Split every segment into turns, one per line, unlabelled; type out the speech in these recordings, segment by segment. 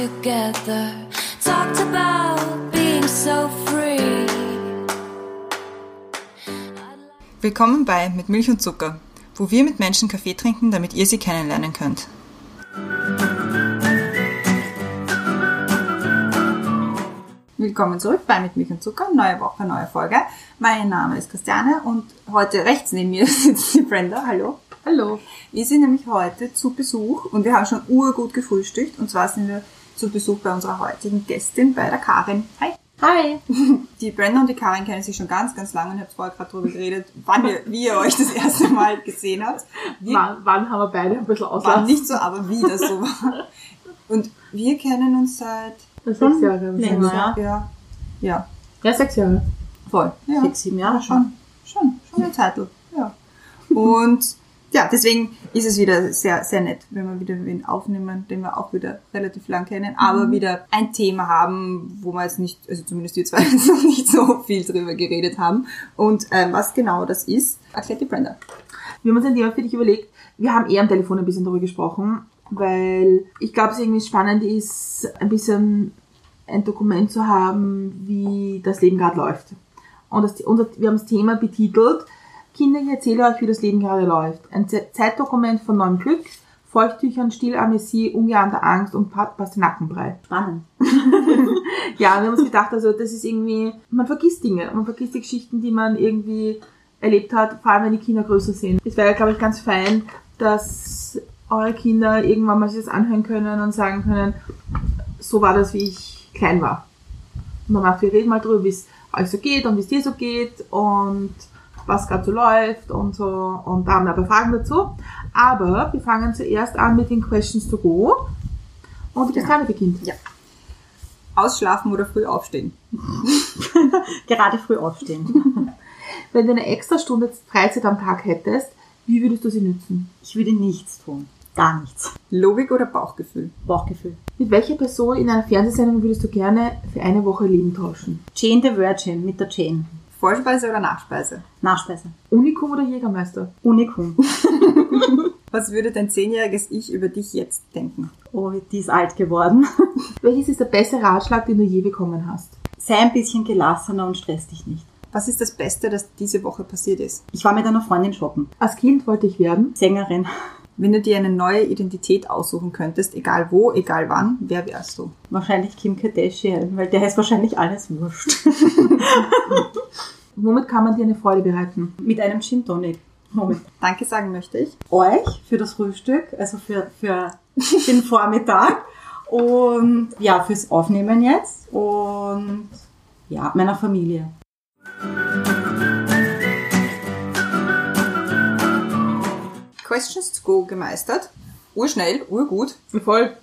together. Talked about being so free.
Willkommen bei Mit Milch und Zucker, wo wir mit Menschen Kaffee trinken, damit ihr sie kennenlernen könnt. Willkommen zurück bei Mit Milch und Zucker, neue Woche, neue Folge. Mein Name ist Christiane und heute rechts neben mir sitzt die Brenda. Hallo.
Hallo.
Wir sind nämlich heute zu Besuch und wir haben schon urgut gefrühstückt und zwar sind wir zu Besuch bei unserer heutigen Gästin, bei der Karin. Hi.
Hi.
Die Brenda und die Karin kennen sich schon ganz, ganz lange und ich habe vorher gerade darüber geredet, wann ihr, wie ihr euch das erste Mal gesehen habt. Wir
Wann, wann haben wir beide ein bisschen
war
Auslass?
nicht so, aber wie das so war. Und wir kennen uns seit
Sechs Jahre.
Länger, ja.
ja, ja,
Ja, sechs Jahre.
voll. Ja.
Sechs, sieben Jahre
schon, schon, schon eine Zeit. Ja. Und ja, deswegen ist es wieder sehr, sehr nett, wenn wir wieder wen aufnehmen, den wir auch wieder relativ lang kennen, aber wieder ein Thema haben, wo wir jetzt nicht, also zumindest wir zwei jetzt noch nicht so viel drüber geredet haben. Und ähm, was genau das ist, erklärt die Brenda.
Wir haben uns ein Thema für dich überlegt. Wir haben eher am Telefon ein bisschen darüber gesprochen, weil ich glaube, es irgendwie spannend ist, ein bisschen ein Dokument zu haben, wie das Leben gerade läuft. Und das, unser, wir haben das Thema betitelt, Kinder, ich erzähle euch, wie das Leben gerade läuft. Ein Ze- Zeitdokument von neuem Glück, Feuchttüchern, Stillamnesie, ungeahnter Angst und Pa- Pastinakenbrei.
Spannend.
Ja, wir haben uns gedacht, also das ist irgendwie, man vergisst Dinge, man vergisst die Geschichten, die man irgendwie erlebt hat, vor allem wenn die Kinder größer sind. Es wäre, glaube ich, ganz fein, dass eure Kinder irgendwann mal sich das anhören können und sagen können, so war das, wie ich klein war. Und dann macht wir reden mal drüber, wie es euch so geht und wie es dir so geht und was gerade so läuft und so. Und da haben wir aber Fragen dazu. Aber wir fangen zuerst an mit den Questions to go. Und die Christiane beginnt.
Ausschlafen oder früh aufstehen?
Gerade früh aufstehen.
Wenn du eine extra Stunde Freizeit am Tag hättest, wie würdest du sie nützen?
Ich würde nichts tun. Gar nichts.
Logik oder Bauchgefühl?
Bauchgefühl.
Mit welcher Person in einer Fernsehsendung würdest du gerne für eine Woche Leben tauschen?
Jane the Virgin mit der Jane.
Vorspeise oder Nachspeise?
Nachspeise.
Unikum oder Jägermeister?
Unikum.
Was würde dein zehnjähriges Ich über dich jetzt denken?
Oh, die ist alt geworden.
Welches ist der beste Ratschlag, den du je bekommen hast?
Sei ein bisschen gelassener und stress dich nicht.
Was ist das Beste, das diese Woche passiert ist?
Ich war mit einer Freundin shoppen.
Als Kind wollte ich werden.
Sängerin.
Wenn du dir eine neue Identität aussuchen könntest, egal wo, egal wann, wer wärst du?
Wahrscheinlich Kim Kardashian, weil der ist wahrscheinlich alles wurscht.
Womit kann man dir eine Freude bereiten?
mit einem Gin Tonic. Moment.
Danke sagen möchte ich.
euch für das Frühstück, also für, für den Vormittag und ja, fürs Aufnehmen jetzt und ja, meiner Familie.
Questions to go gemeistert. Urschnell, urgut,
Voll.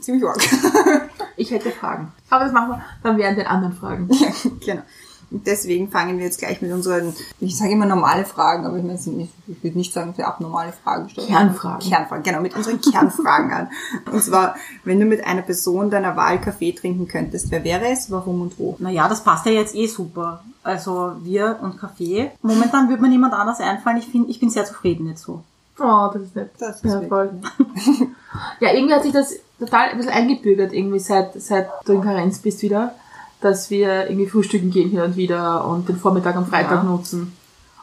ziemlich arg.
Ich hätte Fragen. Aber das machen wir dann während den anderen Fragen.
genau. Und deswegen fangen wir jetzt gleich mit unseren, ich sage immer normale Fragen, aber ich, meine, ich würde nicht sagen, dass wir abnormale Fragen stellen.
Kernfragen.
Kernfragen, genau, mit unseren Kernfragen an. Und zwar, wenn du mit einer Person deiner Wahl Kaffee trinken könntest, wer wäre es, warum und wo?
Naja, das passt ja jetzt eh super. Also wir und Kaffee. Momentan würde mir niemand anders einfallen. Ich finde, ich bin sehr zufrieden jetzt so.
Oh, das ist nett.
Das ist
ja, voll. ja, irgendwie hat sich das total ein bisschen eingebürgert, irgendwie seit, seit du in Karenz bist wieder, dass wir irgendwie frühstücken gehen hin und wieder und den Vormittag am Freitag
Ja.
nutzen.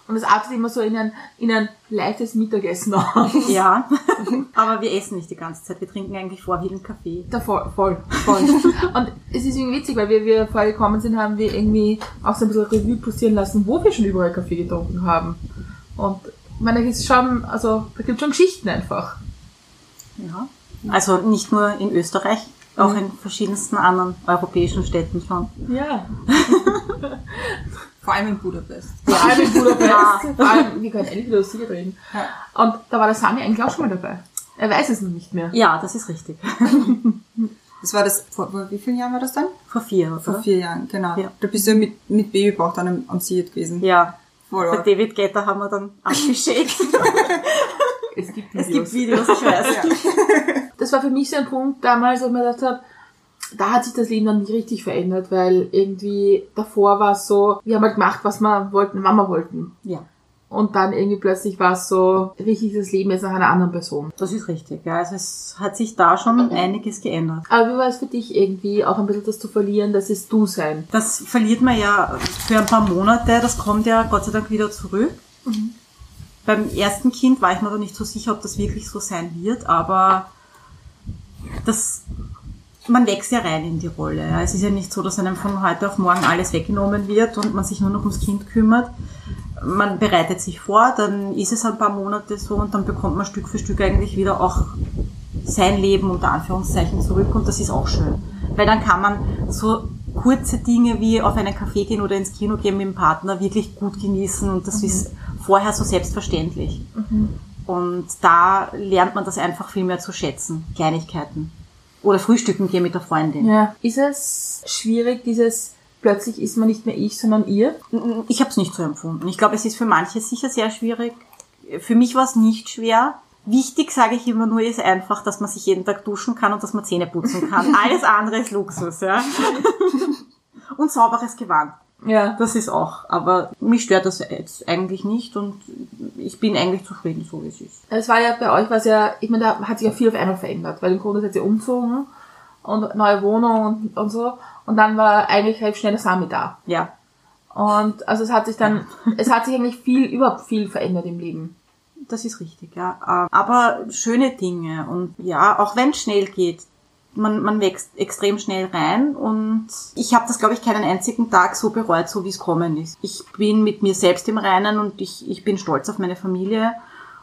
Und es artet immer so in ein, in ein leichtes Mittagessen aus.
Ja, aber wir essen nicht die ganze Zeit. Wir trinken eigentlich vorwiegend Kaffee.
Da voll, voll, voll. Und es ist irgendwie witzig, weil wir, wir vorher gekommen sind, haben wir irgendwie auch so ein bisschen Revue passieren lassen, wo wir schon überall Kaffee getrunken haben. Und ich meine, da ist schon, also, da gibt schon Geschichten einfach.
Ja. Also nicht nur in Österreich, auch in verschiedensten anderen europäischen Städten schon.
Ja.
Vor allem in Budapest.
Vor allem in Budapest.
Ja.
Vor allem, wir können endlich wieder Sieg reden. Und da war der Sami eigentlich auch schon mal dabei. Er weiß es noch nicht mehr.
Ja, das ist richtig.
Das war das, vor, vor wie vielen Jahren war das dann?
Vor vier, oder?
Vor vier Jahren, genau.
Ja.
Da bist du mit, mit Babybauch dann am, am Siet gewesen.
Ja.
Voll
Bei
arg.
David Guetta haben wir dann abgeschickt.
Es gibt
es gibt Videos, ich weiß.
das war für mich so ein Punkt damals, wo ich mir gedacht habe, da hat sich das Leben dann nicht richtig verändert, weil irgendwie davor war es so, wir haben halt gemacht, was wir wollten, wann wir wollten.
Ja.
Und dann irgendwie plötzlich war es so richtig das Leben jetzt nach einer anderen Person.
Das ist richtig, ja. Also es hat sich da schon einiges geändert.
Aber wie war es für dich irgendwie auch ein bisschen das zu verlieren, das ist du sein?
Das verliert man ja für ein paar Monate, das kommt ja Gott sei Dank wieder zurück. Beim ersten Kind war ich mir da nicht so sicher, ob das wirklich so sein wird, aber das, man wächst ja rein in die Rolle. Es ist ja nicht so, dass einem von heute auf morgen alles weggenommen wird und man sich nur noch ums Kind kümmert. Man bereitet sich vor, dann ist es ein paar Monate so und dann bekommt man Stück für Stück eigentlich wieder auch sein Leben unter Anführungszeichen zurück und das ist auch schön. Weil dann kann man so kurze Dinge wie auf einen Kaffee gehen oder ins Kino gehen mit dem Partner wirklich gut genießen und das ist vorher so selbstverständlich. Und da lernt man das einfach viel mehr zu schätzen, Kleinigkeiten. Oder frühstücken gehen mit der Freundin.
Ja. Ist es schwierig, dieses plötzlich ist man nicht mehr ich, sondern ihr?
Ich habe es nicht so empfunden. Ich glaube, es ist für manche sicher sehr schwierig. Für mich war es nicht schwer. Wichtig, sage ich immer nur, ist einfach, dass man sich jeden Tag duschen kann und dass man Zähne putzen kann. Alles andere ist Luxus, ja. Und sauberes Gewand.
Ja.
Das ist auch. Aber mich stört das jetzt eigentlich nicht und ich bin eigentlich zufrieden, so wie es ist.
Es war ja bei euch, was ja, ich meine, da hat sich ja viel auf einmal verändert, weil im Grunde seid ihr umgezogen und neue Wohnung und, und so. Und dann war eigentlich relativ schnell der Sami da.
Ja.
Und also es hat sich dann, es hat sich eigentlich viel, überhaupt viel verändert im Leben.
Das ist richtig, ja. Ähm, Aber schöne Dinge und ja, auch wenn es schnell geht, man, man wächst extrem schnell rein und ich habe das, glaube ich, keinen einzigen Tag so bereut, so wie es kommen ist. Ich bin mit mir selbst im Reinen und ich, ich bin stolz auf meine Familie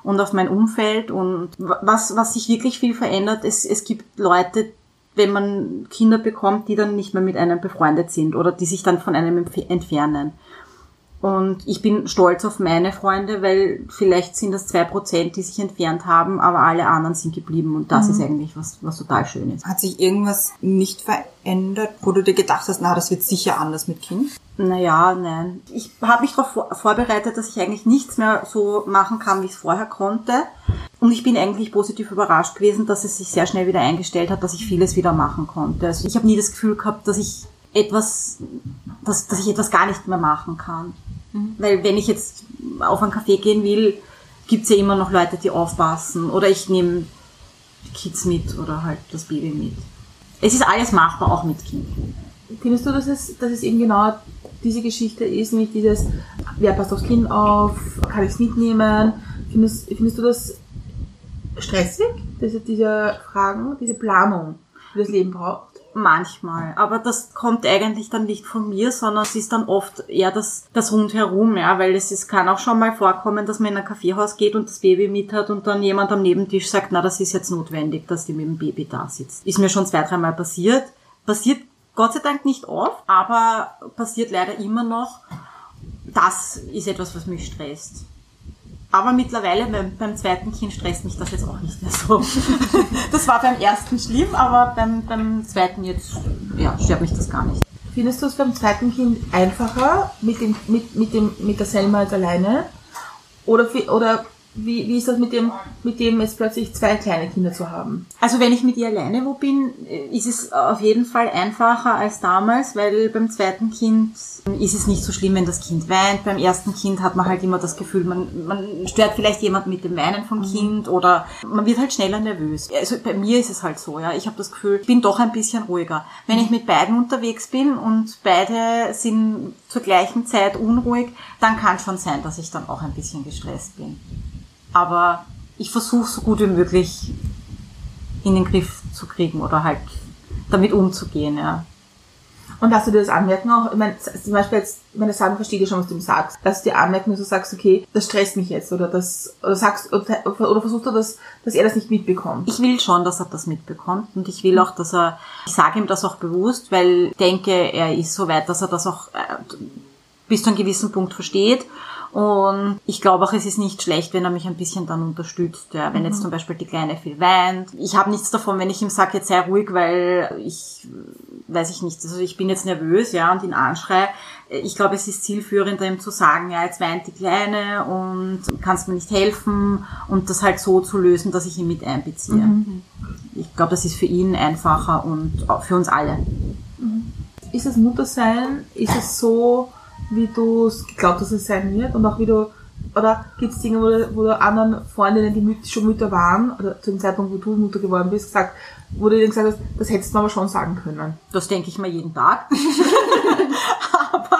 und auf mein Umfeld und was, was sich wirklich viel verändert, es, es gibt Leute, wenn man Kinder bekommt, die dann nicht mehr mit einem befreundet sind oder die sich dann von einem entfernen. Und ich bin stolz auf meine Freunde, weil vielleicht sind das zwei Prozent, die sich entfernt haben, aber alle anderen sind geblieben und das ist eigentlich was, was total schön ist.
Hat sich irgendwas nicht verändert, wo du dir gedacht hast, na, das wird sicher anders mit Kind?
Naja, nein. Ich habe mich darauf vor vorbereitet, dass ich eigentlich nichts mehr so machen kann, wie ich es vorher konnte. Und ich bin eigentlich positiv überrascht gewesen, dass es sich sehr schnell wieder eingestellt hat, dass ich vieles wieder machen konnte. Also ich habe nie das Gefühl gehabt, dass ich etwas, dass, dass ich etwas gar nicht mehr machen kann. Weil wenn ich jetzt auf einen Café gehen will, gibt's ja immer noch Leute, die aufpassen. Oder ich nehme die Kids mit oder halt das Baby mit. Es ist alles machbar, auch mit Kind.
Findest du, dass es, dass es eben genau diese Geschichte ist, nämlich dieses, wer passt aufs Kind auf, kann ich es mitnehmen? Findest, findest du das stressig, diese, diese Fragen, diese Planung, die das Leben braucht?
Manchmal. Aber das kommt eigentlich dann nicht von mir, sondern es ist dann oft eher das, das Rundherum, ja, weil es ist, kann auch schon mal vorkommen, dass man in ein Kaffeehaus geht und das Baby mit hat und dann jemand am Nebentisch sagt, na, das ist jetzt notwendig, dass die mit dem Baby da sitzt. Ist mir schon zwei, dreimal passiert. Passiert Gott sei Dank nicht oft, aber passiert leider immer noch. Das ist etwas, was mich stresst. Aber mittlerweile beim, beim zweiten Kind stresst mich das jetzt auch nicht mehr so. Das war beim ersten schlimm, aber beim, beim zweiten jetzt, ja, stört mich das gar nicht.
Findest du es beim zweiten Kind einfacher mit dem, mit, mit dem, mit der Selma als alleine? Oder, oder wie, wie ist das mit dem, mit dem jetzt plötzlich zwei kleine Kinder zu haben?
Also wenn ich mit ihr alleine wo bin, äh, ist es auf jeden Fall einfacher als damals, weil beim zweiten Kind ist es nicht so schlimm, wenn das Kind weint. Beim ersten Kind hat man halt immer das Gefühl, man, man stört vielleicht jemand mit dem Weinen vom Kind oder man wird halt schneller nervös. Also bei mir ist es halt so, ja. Ich habe das Gefühl, ich bin doch ein bisschen ruhiger. Wenn ich mit beiden unterwegs bin und beide sind zur gleichen Zeit unruhig, dann kann schon sein, dass ich dann auch ein bisschen gestresst bin. Aber ich versuche so gut wie möglich in den Griff zu kriegen oder halt damit umzugehen, ja.
Und hast du dir das anmerken auch? Ich meine, zum Beispiel jetzt, meine Sachen versteht ihr schon, was du ihm sagst. Dass du dir anmerken, dass du sagst, okay, das stresst mich jetzt oder das, oder sagst, oder, oder versuchst du das, dass er das nicht mitbekommt?
Ich will schon, dass er das mitbekommt und ich will auch, dass er, ich sage ihm das auch bewusst, weil ich denke, er ist so weit, dass er das auch äh, bis zu einem gewissen Punkt versteht. Und ich glaube auch, es ist nicht schlecht, wenn er mich ein bisschen dann unterstützt. Ja, wenn jetzt zum Beispiel die Kleine viel weint. Ich habe nichts davon, wenn ich ihm sage, jetzt sei ruhig, weil ich, weiß ich nicht, also ich bin jetzt nervös, ja, und ihn anschreie. Ich glaube, es ist zielführender, ihm zu sagen, ja, jetzt weint die Kleine und kannst mir nicht helfen und das halt so zu lösen, dass ich ihn mit einbeziehe. Ich glaube, das ist für ihn einfacher und auch für uns alle.
Ist das Muttersein, ist es so, wie du es geglaubt hast, es sein wird und auch wie du Oder gibt es Dinge, wo du, wo du anderen Freundinnen, die Müt schon Mütter waren, oder zu dem Zeitpunkt, wo du Mutter geworden bist, gesagt, wo du denen gesagt hast, das hättest du aber schon sagen können.
Das denke ich mir jeden Tag. Aber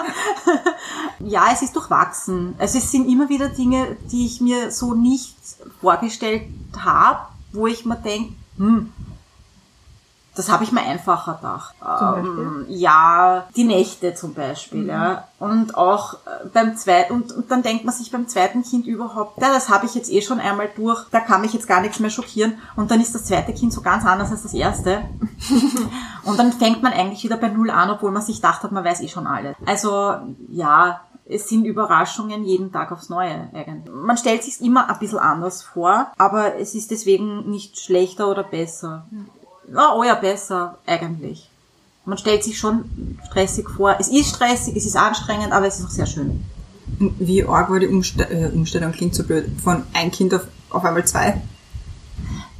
ja, es ist durchwachsen. Also es sind immer wieder Dinge, die ich mir so nicht vorgestellt habe, wo ich mir denke, hm, das habe ich mir einfacher gedacht. Ähm, ja, die Nächte zum Beispiel, ja. Und auch äh, beim zweiten, und, und dann denkt man sich beim zweiten Kind überhaupt, ja, das habe ich jetzt eh schon einmal durch, da kann mich jetzt gar nichts mehr schockieren. Und dann ist das zweite Kind so ganz anders als das erste. und dann fängt man eigentlich wieder bei Null an, obwohl man sich gedacht hat, man weiß eh schon alles. Also, ja, es sind Überraschungen jeden Tag aufs Neue eigentlich. Man stellt sich immer ein bisschen anders vor, aber es ist deswegen nicht schlechter oder besser. Ja, oh ja, besser eigentlich. Man stellt sich schon stressig vor. Es ist stressig, es ist anstrengend, aber es ist auch sehr schön.
Wie arg war die Umste äh, Umstellung, klingt so blöd, von ein Kind auf, auf einmal zwei?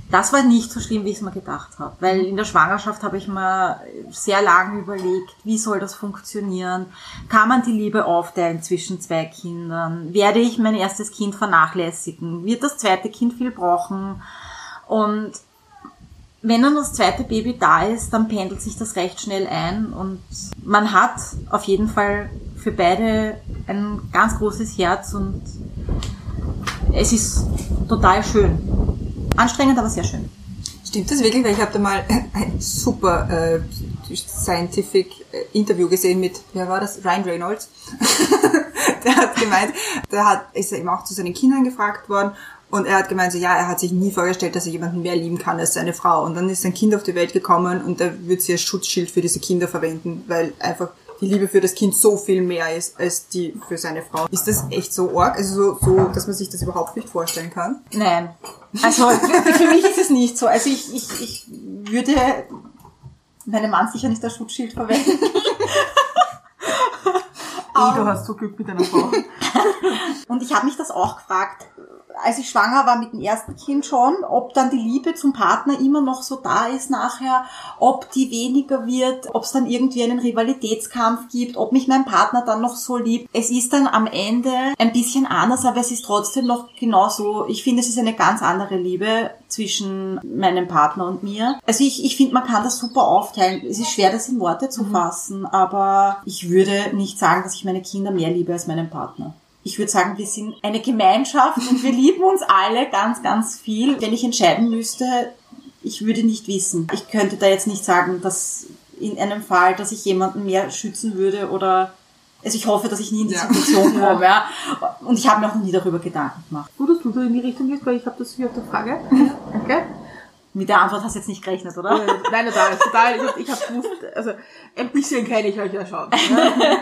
Das war nicht so schlimm, wie ich es mir gedacht habe. Weil in der Schwangerschaft habe ich mir sehr lange überlegt, wie soll das funktionieren? Kann man die Liebe aufteilen zwischen zwei Kindern? Werde ich mein erstes Kind vernachlässigen? Wird das zweite Kind viel brauchen? Und wenn dann das zweite Baby da ist, dann pendelt sich das recht schnell ein und man hat auf jeden Fall für beide ein ganz großes Herz und es ist total schön. Anstrengend, aber sehr schön.
Stimmt das wirklich? Weil ich habe da mal ein super äh, scientific äh, Interview gesehen mit, wer war das? Ryan Reynolds. der hat gemeint, der hat, ist er eben auch zu seinen Kindern gefragt worden und er hat gemeint, so, ja, er hat sich nie vorgestellt, dass er jemanden mehr lieben kann als seine Frau. Und dann ist sein Kind auf die Welt gekommen und er wird sie als Schutzschild für diese Kinder verwenden, weil einfach die Liebe für das Kind so viel mehr ist als die für seine Frau. Ist das echt so arg? Also so, so dass man sich das überhaupt nicht vorstellen kann?
Nein. Also für mich ist es nicht so. Also ich, ich, ich würde meinen Mann sicher nicht als Schutzschild verwenden.
Eh, du hast so Glück mit deiner Frau.
Und ich habe mich das auch gefragt, als ich schwanger war mit dem ersten Kind schon, ob dann die Liebe zum Partner immer noch so da ist nachher, ob die weniger wird, ob es dann irgendwie einen Rivalitätskampf gibt, ob mich mein Partner dann noch so liebt. Es ist dann am Ende ein bisschen anders, aber es ist trotzdem noch genauso. Ich finde, es ist eine ganz andere Liebe zwischen meinem Partner und mir. Also ich, ich finde, man kann das super aufteilen. Es ist schwer, das in Worte zu fassen, aber ich würde nicht sagen, dass ich meine Kinder mehr liebe als meinen Partner ich würde sagen, wir sind eine Gemeinschaft und wir lieben uns alle ganz, ganz viel. Wenn ich entscheiden müsste, ich würde nicht wissen. Ich könnte da jetzt nicht sagen, dass in einem Fall, dass ich jemanden mehr schützen würde oder also ich hoffe, dass ich nie in die
Ja.
Situation komme. Ja. Und ich habe mir auch noch nie darüber Gedanken gemacht.
Gut, dass du so in die Richtung gehst, weil ich habe das hier auf der Frage. Danke.
Mit der Antwort hast du jetzt nicht gerechnet, oder?
Nein, total, total. Ich hab, ich hab gewusst, also ein bisschen kenne ich euch ja schon. ne?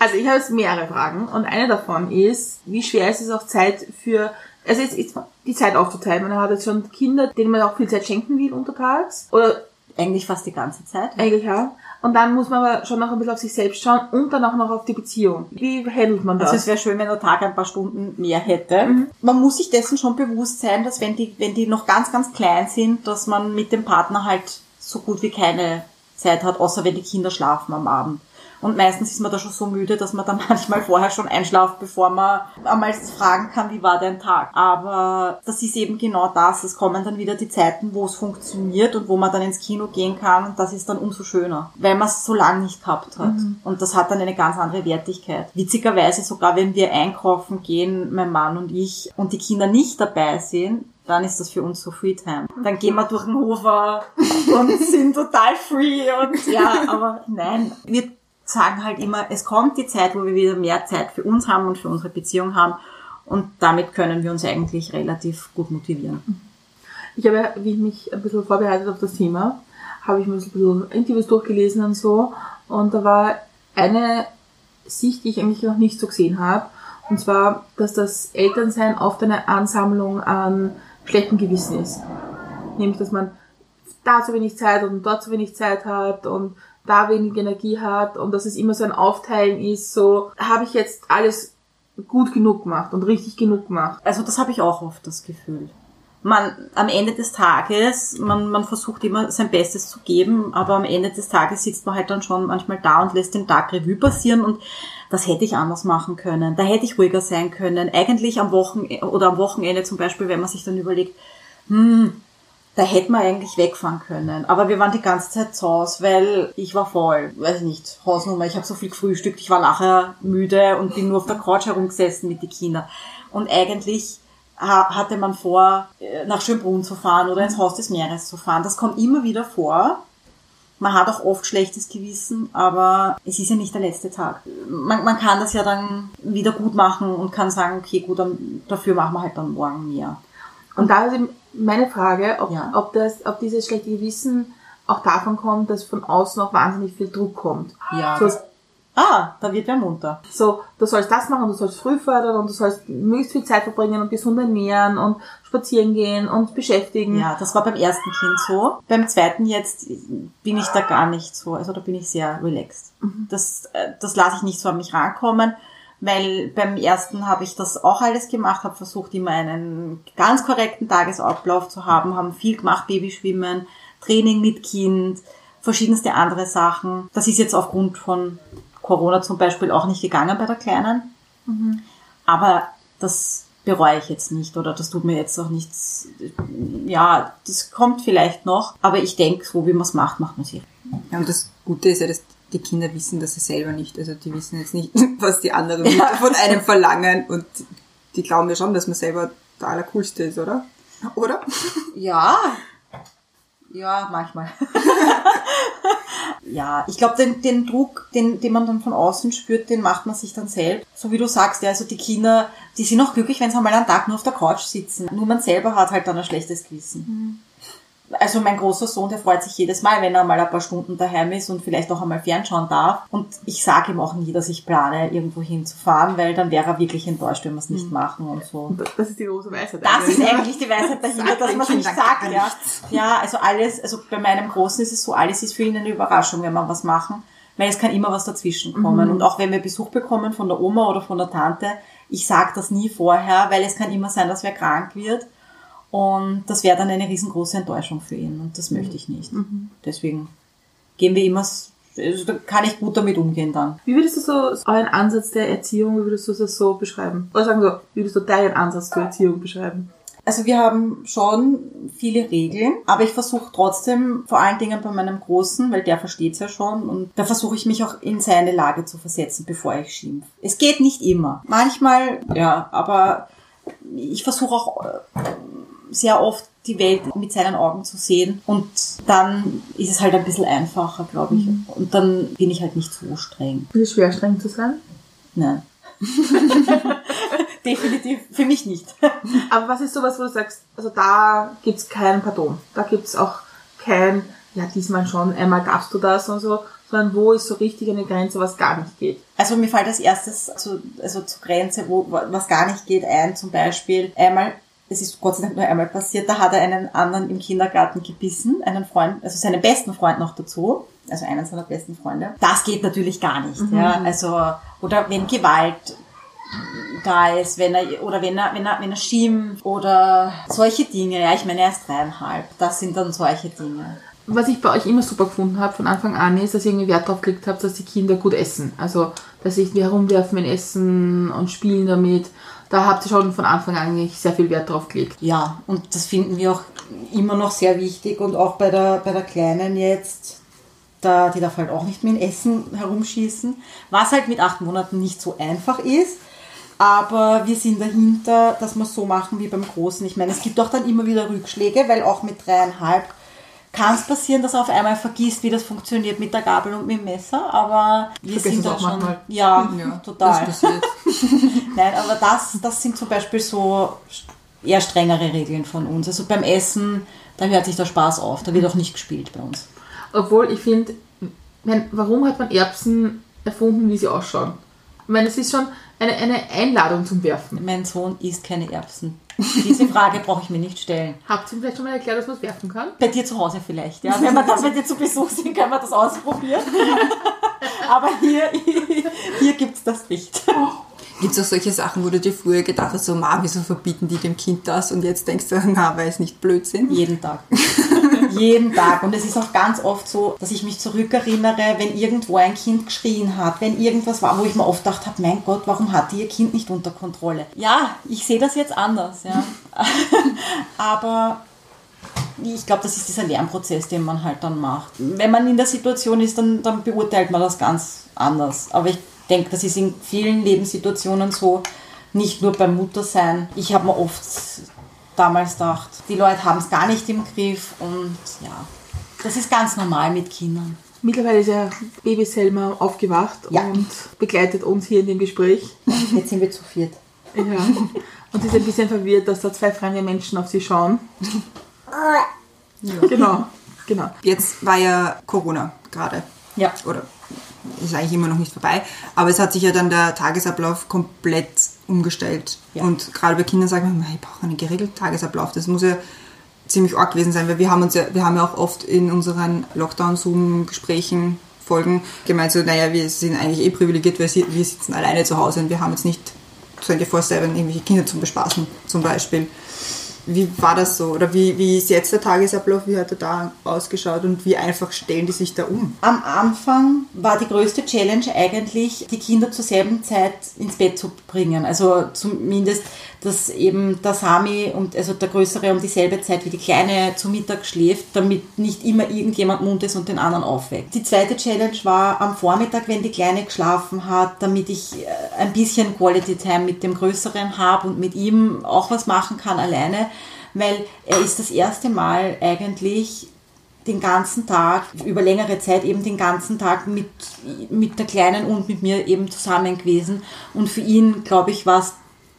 Also ich habe jetzt mehrere Fragen und eine davon ist, wie schwer ist es auch Zeit für, also jetzt ist die Zeit aufzuteilen. Man hat jetzt schon Kinder, denen man auch viel Zeit schenken will untertags oder
Eigentlich fast die ganze Zeit.
eigentlich ja. Und dann muss man aber schon noch ein bisschen auf sich selbst schauen und dann auch noch auf die Beziehung. Wie handelt man das?
Also es wäre schön, wenn der Tag ein paar Stunden mehr hätte. Man muss sich dessen schon bewusst sein, dass wenn die, wenn die noch ganz, ganz klein sind, dass man mit dem Partner halt so gut wie keine Zeit hat, außer wenn die Kinder schlafen am Abend. Und meistens ist man da schon so müde, dass man dann manchmal vorher schon einschlaft, bevor man einmal fragen kann, wie war dein Tag. Aber das ist eben genau das. Es kommen dann wieder die Zeiten, wo es funktioniert und wo man dann ins Kino gehen kann. Und das ist dann umso schöner, weil man es so lange nicht gehabt hat. Und das hat dann eine ganz andere Wertigkeit. Witzigerweise sogar, wenn wir einkaufen gehen, mein Mann und ich, und die Kinder nicht dabei sind, dann ist das für uns so Freetime. Dann gehen wir durch den Hofer und sind total free und ja, aber nein, wir sagen halt immer, es kommt die Zeit, wo wir wieder mehr Zeit für uns haben und für unsere Beziehung haben und damit können wir uns eigentlich relativ gut motivieren.
Ich habe, wie ich mich ein bisschen vorbereitet auf das Thema, habe ich mir so ein bisschen Interviews durchgelesen und so. Und da war eine Sicht, die ich eigentlich noch nicht so gesehen habe. Und zwar, dass das Elternsein oft eine Ansammlung an schlechtem Gewissen ist. Nämlich, dass man da zu wenig Zeit und dort zu wenig Zeit hat und da wenig Energie hat und dass es immer so ein Aufteilen ist, so habe ich jetzt alles gut genug gemacht und richtig genug gemacht.
Also das habe ich auch oft das Gefühl. Man, am Ende des Tages, man, man versucht immer sein Bestes zu geben, aber am Ende des Tages sitzt man halt dann schon manchmal da und lässt den Tag Revue passieren und das hätte ich anders machen können, da hätte ich ruhiger sein können. Eigentlich am Wochenende oder am Wochenende zum Beispiel, wenn man sich dann überlegt, hm, da hätte man eigentlich wegfahren können. Aber wir waren die ganze Zeit zu Hause, weil ich war voll, weiß ich nicht, Hausnummer, ich habe so viel gefrühstückt, ich war nachher müde und bin nur auf der Couch herumgesessen mit den Kindern. Und eigentlich ha- hatte man vor, äh, nach Schönbrunn zu fahren oder ins Haus des Meeres zu fahren. Das kommt immer wieder vor. Man hat auch oft schlechtes Gewissen, aber es ist ja nicht der letzte Tag. Man, man kann das ja dann wieder gut machen und kann sagen, okay, gut, dann, dafür machen wir halt dann morgen mehr.
Und da ist meine Frage, ob,
Ja.
ob, das, ob dieses schlechte Gewissen auch davon kommt, dass von außen auch wahnsinnig viel Druck kommt.
Ja.
So,
Ah, da wird wer munter.
so, du sollst das machen, du sollst früh fördern und du sollst möglichst viel Zeit verbringen und gesund ernähren und spazieren gehen und beschäftigen.
Ja, das war beim ersten Kind so. Beim zweiten jetzt bin ich da gar nicht so. Also da bin ich sehr relaxed. Das, äh, das lasse ich nicht so an mich rankommen, weil beim ersten habe ich das auch alles gemacht, habe versucht immer einen ganz korrekten Tagesablauf zu haben, haben viel gemacht, Babyschwimmen, Training mit Kind, verschiedenste andere Sachen. Das ist jetzt aufgrund von Corona zum Beispiel auch nicht gegangen bei der Kleinen. Aber das bereue ich jetzt nicht oder das tut mir jetzt auch nichts. Ja, das kommt vielleicht noch, aber ich denke, so wie man es macht, macht man es
Ja, und das Gute ist ja, dass die Kinder wissen das ja selber nicht. Also die wissen jetzt nicht, was die anderen
Ja.
von einem verlangen und die glauben ja schon, dass man selber der Allercoolste ist, oder? Oder?
Ja. Ja, manchmal. ja, ich glaube, den, den Druck, den, den man dann von außen spürt, den macht man sich dann selbst. So wie du sagst, ja, also die Kinder, die sind auch glücklich, wenn sie einmal einen Tag nur auf der Couch sitzen. Nur man selber hat halt dann ein schlechtes Gewissen. Also mein großer Sohn, der freut sich jedes Mal, wenn er mal ein paar Stunden daheim ist und vielleicht auch einmal fernschauen darf. Und ich sage ihm auch nie, dass ich plane, irgendwo hinzufahren, weil dann wäre er wirklich enttäuscht, wenn wir es nicht machen und so.
Das ist die große Weisheit.
Das ist eigentlich die Weisheit dahinter, dass man es nicht sagt, ja. Ja, also alles, also bei meinem Großen ist es so, alles ist für ihn eine Überraschung, wenn wir was machen, weil es kann immer was dazwischen kommen. Und auch wenn wir Besuch bekommen von der Oma oder von der Tante, ich sage das nie vorher, weil es kann immer sein, dass wer krank wird. Und das wäre dann eine riesengroße Enttäuschung für ihn. Und das möchte ich nicht. Deswegen gehen wir immer, also da kann ich gut damit umgehen dann.
Wie würdest du so euren Ansatz der Erziehung, wie würdest du das so beschreiben? Oder sagen wir so, wie würdest du deinen Ansatz zur Erziehung beschreiben?
Also wir haben schon viele Regeln, aber ich versuche trotzdem, vor allen Dingen bei meinem Großen, weil der versteht's ja schon, und da versuche ich mich auch in seine Lage zu versetzen, bevor ich schimpf. Es geht nicht immer. Manchmal, ja, aber ich versuche auch äh, sehr oft die Welt mit seinen Augen zu sehen und dann ist es halt ein bisschen einfacher, glaube ich. Und dann bin ich halt nicht so streng.
Ist es schwer, streng zu sein?
Nein. Definitiv für mich nicht.
Aber was ist sowas, wo du sagst, also da gibt's kein Pardon. Da gibt's auch kein, ja, diesmal schon, einmal darfst du das und so, sondern wo ist so richtig eine Grenze, was gar nicht geht.
Also mir fällt als erstes zu, also zur Grenze, wo was gar nicht geht, ein. Zum Beispiel einmal, es ist Gott sei Dank nur einmal passiert, da hat er einen anderen im Kindergarten gebissen, einen Freund, also seinen besten Freund noch dazu, also einen seiner besten Freunde. Das geht natürlich gar nicht, ja. Also oder wenn Gewalt da ist, wenn er oder wenn er wenn er wenn er schimpft oder solche Dinge. Ja, ich meine, er ist dreieinhalb. Das sind dann solche Dinge.
Was ich bei euch immer super gefunden habe von Anfang an ist, dass ihr irgendwie Wert drauf gelegt habt, dass die Kinder gut essen. Also, dass sie irgendwie herumwerfen in Essen und spielen damit. Da habt ihr schon von Anfang an eigentlich sehr viel Wert drauf gelegt.
Ja, und das finden wir auch immer noch sehr wichtig und auch bei der, bei der Kleinen jetzt, da, die darf halt auch nicht mehr in Essen herumschießen, was halt mit acht Monaten nicht so einfach ist. Aber wir sind dahinter, dass wir es so machen wie beim Großen. Ich meine, es gibt auch dann immer wieder Rückschläge, weil auch mit dreieinhalb kann es passieren, dass er auf einmal vergisst, wie das funktioniert mit der Gabel und mit dem Messer. Aber wir sind da
auch
schon.
manchmal.
Ja,
Ja,
total.
Das passiert.
Nein, aber das, das sind zum Beispiel so eher strengere Regeln von uns. Also beim Essen, da hört sich der Spaß auf. Da wird auch nicht gespielt bei uns.
Obwohl ich finde, warum hat man Erbsen erfunden, wie sie ausschauen? Ich meine, es ist schon eine, eine Einladung zum Werfen.
Mein Sohn isst keine Erbsen. Diese Frage brauche ich mir nicht stellen.
Habt ihr ihm vielleicht schon mal erklärt, dass man es werfen kann?
Bei dir zu Hause vielleicht, ja. Wenn wir dann bei dir zu Besuch sind, können wir das ausprobieren. Aber hier, hier gibt's das nicht.
Gibt es auch solche Sachen, wo du dir früher gedacht hast, so, Ma, wieso verbieten die dem Kind das? Und jetzt denkst du, na, weil es nicht Blödsinn.
Jeden Tag. Jeden Tag. Und es ist auch ganz oft so, dass ich mich zurückerinnere, wenn irgendwo ein Kind geschrien hat, wenn irgendwas war, wo ich mir oft gedacht habe, mein Gott, warum hat die ihr Kind nicht unter Kontrolle? Ja, ich sehe das jetzt anders, ja. Aber ich glaube, das ist dieser Lernprozess, den man halt dann macht. Wenn man in der Situation ist, dann, dann beurteilt man das ganz anders. Aber ich denke, das ist in vielen Lebenssituationen so, nicht nur beim Muttersein. Ich habe mir oft damals gedacht, die Leute haben es gar nicht im Griff und ja, das ist ganz normal mit Kindern.
Mittlerweile ist ja Baby Selma aufgewacht
Ja.
und begleitet uns hier in dem Gespräch.
Jetzt sind wir zu viert.
Ja. Und sie ist ein bisschen verwirrt, dass da zwei fremde Menschen auf sie schauen. Genau, genau.
Jetzt war ja Corona gerade.
Ja.
Oder ist eigentlich immer noch nicht vorbei. Aber es hat sich ja dann der Tagesablauf komplett umgestellt.
Ja.
Und gerade bei Kindern sagen wir, ich brauche einen geregelten Tagesablauf. Das muss ja ziemlich arg gewesen sein, weil wir haben uns ja, wir haben ja auch oft in unseren Lockdown-Zoom-Gesprächen, Folgen gemeint, so, naja, wir sind eigentlich eh privilegiert, weil wir sitzen alleine zu Hause und wir haben jetzt nicht 24-7 irgendwelche Kinder zum Bespaßen, zum Beispiel. Wie war das so? Oder wie, wie ist jetzt der Tagesablauf? Wie hat er da ausgeschaut und wie einfach stellen die sich da um?
Am Anfang war die größte Challenge eigentlich, die Kinder zur selben Zeit ins Bett zu bringen. Also zumindest, dass eben der Sami, und, also der Größere, um dieselbe Zeit wie die Kleine zu Mittag schläft, damit nicht immer irgendjemand Mund ist und den anderen aufweckt. Die zweite Challenge war am Vormittag, wenn die Kleine geschlafen hat, damit ich äh, ein bisschen Quality Time mit dem Größeren habe und mit ihm auch was machen kann alleine, weil er ist das erste Mal eigentlich den ganzen Tag, über längere Zeit eben den ganzen Tag mit, mit der Kleinen und mit mir eben zusammen gewesen. Und für ihn, glaube ich, war es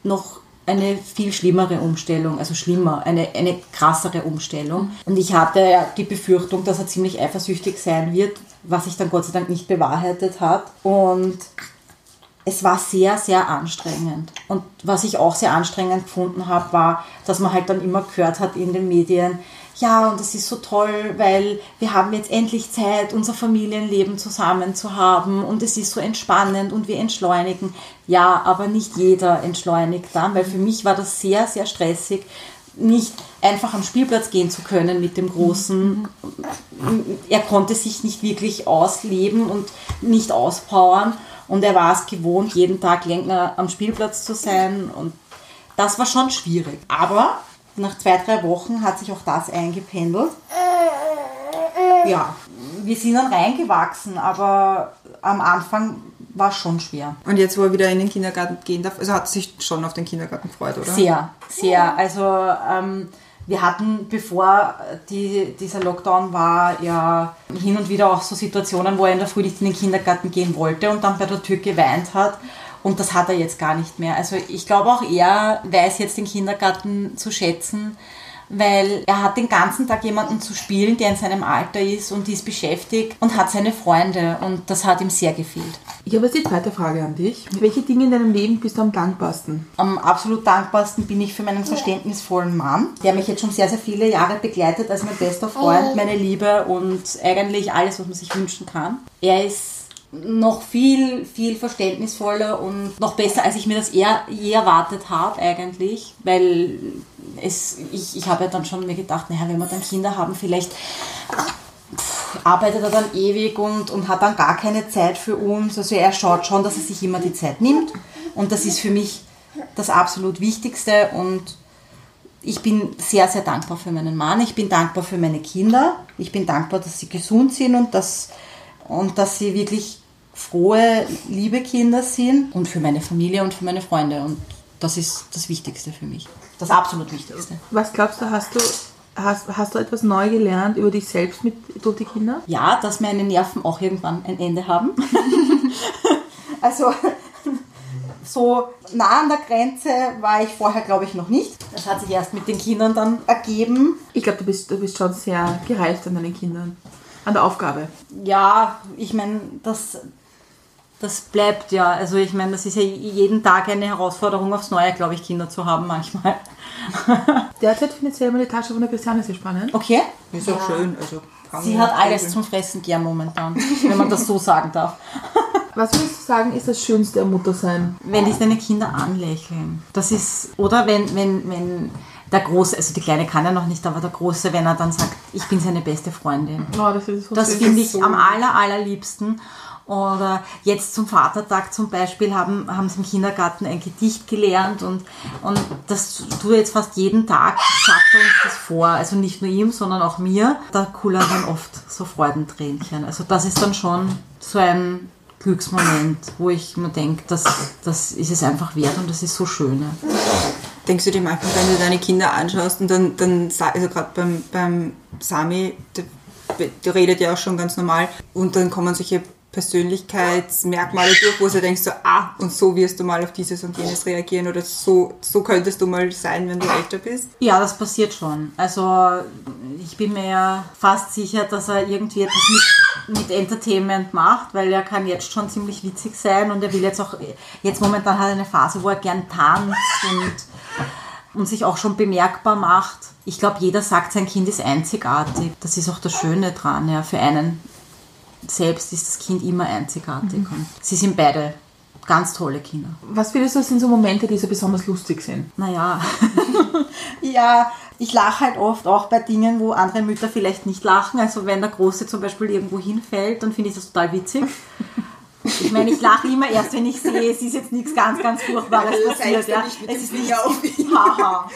noch eine viel schlimmere Umstellung, also schlimmer, eine, eine krassere Umstellung. Und ich hatte ja die Befürchtung, dass er ziemlich eifersüchtig sein wird, was sich dann Gott sei Dank nicht bewahrheitet hat. Und es war sehr, sehr anstrengend. Und was ich auch sehr anstrengend gefunden habe, war, dass man halt dann immer gehört hat in den Medien, ja, und es ist so toll, weil wir haben jetzt endlich Zeit, unser Familienleben zusammen zu haben und es ist so entspannend und wir entschleunigen. Ja, aber nicht jeder entschleunigt dann, weil für mich war das sehr, sehr stressig, nicht einfach am Spielplatz gehen zu können mit dem Großen. Er konnte sich nicht wirklich ausleben und nicht auspowern und er war es gewohnt, jeden Tag länger am Spielplatz zu sein und das war schon schwierig. Aber nach zwei, drei Wochen hat sich auch das eingependelt. Ja, wir sind dann reingewachsen, aber am Anfang war es schon schwer.
Und jetzt, wo er wieder in den Kindergarten gehen darf, also hat sich schon auf den Kindergarten gefreut, oder?
Sehr, sehr. Also ähm, wir hatten, bevor die, dieser Lockdown war, ja hin und wieder auch so Situationen, wo er in der Früh nicht in den Kindergarten gehen wollte und dann bei der Tür geweint hat. Und das hat er jetzt gar nicht mehr. Also ich glaube auch er weiß jetzt den Kindergarten zu schätzen, weil er hat den ganzen Tag jemanden zu spielen, der in seinem Alter ist und ist beschäftigt und hat seine Freunde und das hat ihm sehr gefehlt.
Ich habe jetzt die zweite Frage an dich. Welche Dinge in deinem Leben bist du am dankbarsten?
Am absolut dankbarsten bin ich für meinen verständnisvollen Mann, der mich jetzt schon sehr, sehr viele Jahre begleitet als mein bester Freund, meine Liebe und eigentlich alles, was man sich wünschen kann. Er ist noch viel, viel verständnisvoller und noch besser, als ich mir das eher je erwartet habe eigentlich, weil es, ich, ich habe ja dann schon mir gedacht, naja, wenn wir dann Kinder haben, vielleicht arbeitet er dann ewig und, und hat dann gar keine Zeit für uns. Also er schaut schon, dass er sich immer die Zeit nimmt und das ist für mich das absolut Wichtigste und ich bin sehr, sehr dankbar für meinen Mann. Ich bin dankbar für meine Kinder. Ich bin dankbar, dass sie gesund sind und dass, und dass sie wirklich frohe, liebe Kinder sind. Und für meine Familie und für meine Freunde. Und das ist das Wichtigste für mich. Das absolut Wichtigste.
Was glaubst du, hast du, hast, hast du etwas neu gelernt über dich selbst mit, durch die Kinder?
Ja, dass meine Nerven auch irgendwann ein Ende haben. also so nah an der Grenze war ich vorher, glaube ich, noch nicht. Das hat sich erst mit den Kindern dann ergeben.
Ich glaube, du bist, du bist schon sehr gereift an deinen Kindern. An der Aufgabe.
Ja, ich meine, das, das bleibt ja. Also ich meine, das ist ja jeden Tag eine Herausforderung aufs Neue, glaube ich, Kinder zu haben manchmal.
Derzeit findet selber die Tasche von der Christiane sehr spannend.
Okay?
Ist auch schön. Also, kann
Sie hat alles zum Fressen gern momentan, wenn man das so sagen darf.
Was würdest du sagen, ist das Schönste am Muttersein?
Wenn dich deine Kinder anlächeln. Das ist, oder wenn, wenn, wenn der Große, also die Kleine kann ja noch nicht, aber der Große, wenn er dann sagt, ich bin seine beste Freundin.
Oh, das ist so
Das finde ich
so
am aller, allerliebsten. Oder jetzt zum Vatertag zum Beispiel haben, haben sie im Kindergarten ein Gedicht gelernt und, und das tut er jetzt fast jeden Tag, sagt er uns das vor. Also nicht nur ihm, sondern auch mir. Da kullern dann oft so Freudentränchen. Also das ist dann schon so ein Glücksmoment, wo ich mir denke, das, das ist es einfach wert und das ist so schön.
Denkst du dir manchmal, wenn du deine Kinder anschaust und dann, dann also gerade beim, beim Sami, der, der redet ja auch schon ganz normal und dann kommen solche Persönlichkeitsmerkmale durch, wo du denkst so, ah, und so wirst du mal auf dieses und jenes reagieren oder so, so könntest du mal sein, wenn du älter bist.
Ja, das passiert schon. Also ich bin mir ja fast sicher, dass er irgendwie etwas mit, mit Entertainment macht, weil er kann jetzt schon ziemlich witzig sein und er will jetzt auch, jetzt momentan hat er eine Phase, wo er gern tanzt und, und sich auch schon bemerkbar macht. Ich glaube, jeder sagt, sein Kind ist einzigartig. Das ist auch das Schöne dran, ja. Für einen selbst ist das Kind immer einzigartig. Und sie sind beide ganz tolle Kinder.
Was findest du, sind so Momente, die so besonders lustig sind?
Naja, ja, ich lache halt oft auch bei Dingen, wo andere Mütter vielleicht nicht lachen. Also wenn der Große zum Beispiel irgendwo hinfällt, dann finde ich das total witzig. Ich meine, ich lache immer erst, wenn ich sehe, es ist jetzt nichts ganz, ganz Furchtbares
das
passiert.
heißt ja
Ja.
nicht mit
Es ist nicht
auf.
Haha.